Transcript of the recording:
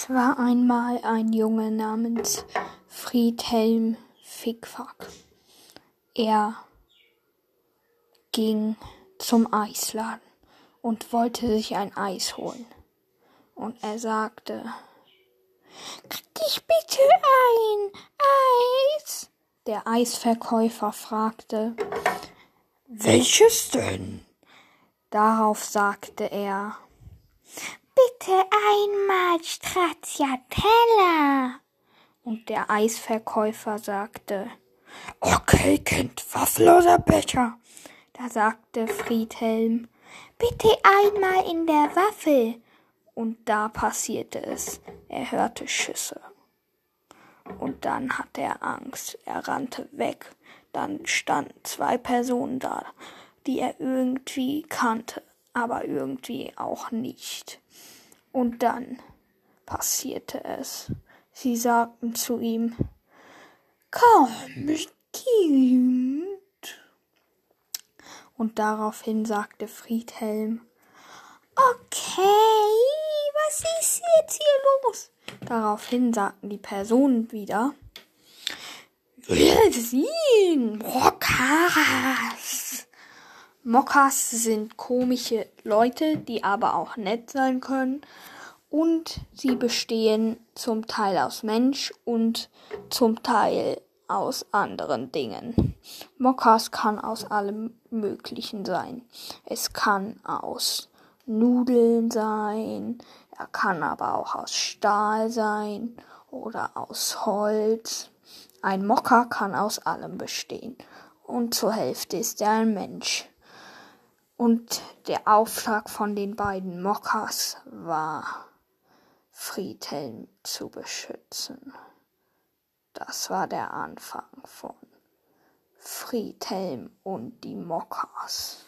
Es war einmal ein Junge namens Friedhelm Fickfack. Er ging zum Eisladen und wollte sich ein Eis holen. Und er sagte, Krieg ich bitte ein Eis? Der Eisverkäufer fragte, Welches denn? Darauf sagte er, Bitte einmal Stracciatella. Und der Eisverkäufer sagte, Okay, Kind, Waffel oder Becher? Da sagte Friedhelm, Bitte einmal in der Waffel. Und da passierte es. Er hörte Schüsse. Und dann hatte er Angst. Er rannte weg. Dann standen zwei Personen da, die er irgendwie kannte, aber irgendwie auch nicht. Und dann passierte es. Sie sagten zu ihm, Komm, Kind. Und daraufhin sagte Friedhelm, Okay, was ist jetzt hier los? Daraufhin sagten die Personen wieder, Wir sind Mokas. Mokkas sind komische Leute, die aber auch nett sein können. Und sie bestehen zum Teil aus Mensch und zum Teil aus anderen Dingen. Mokkas kann aus allem Möglichen sein. Es kann aus Nudeln sein, er kann aber auch aus Stahl sein oder aus Holz. Ein Mokka kann aus allem bestehen und zur Hälfte ist er ein Mensch. Und der Auftrag von den beiden Mokkas war, Friedhelm zu beschützen. Das war der Anfang von Friedhelm und die Mokkas.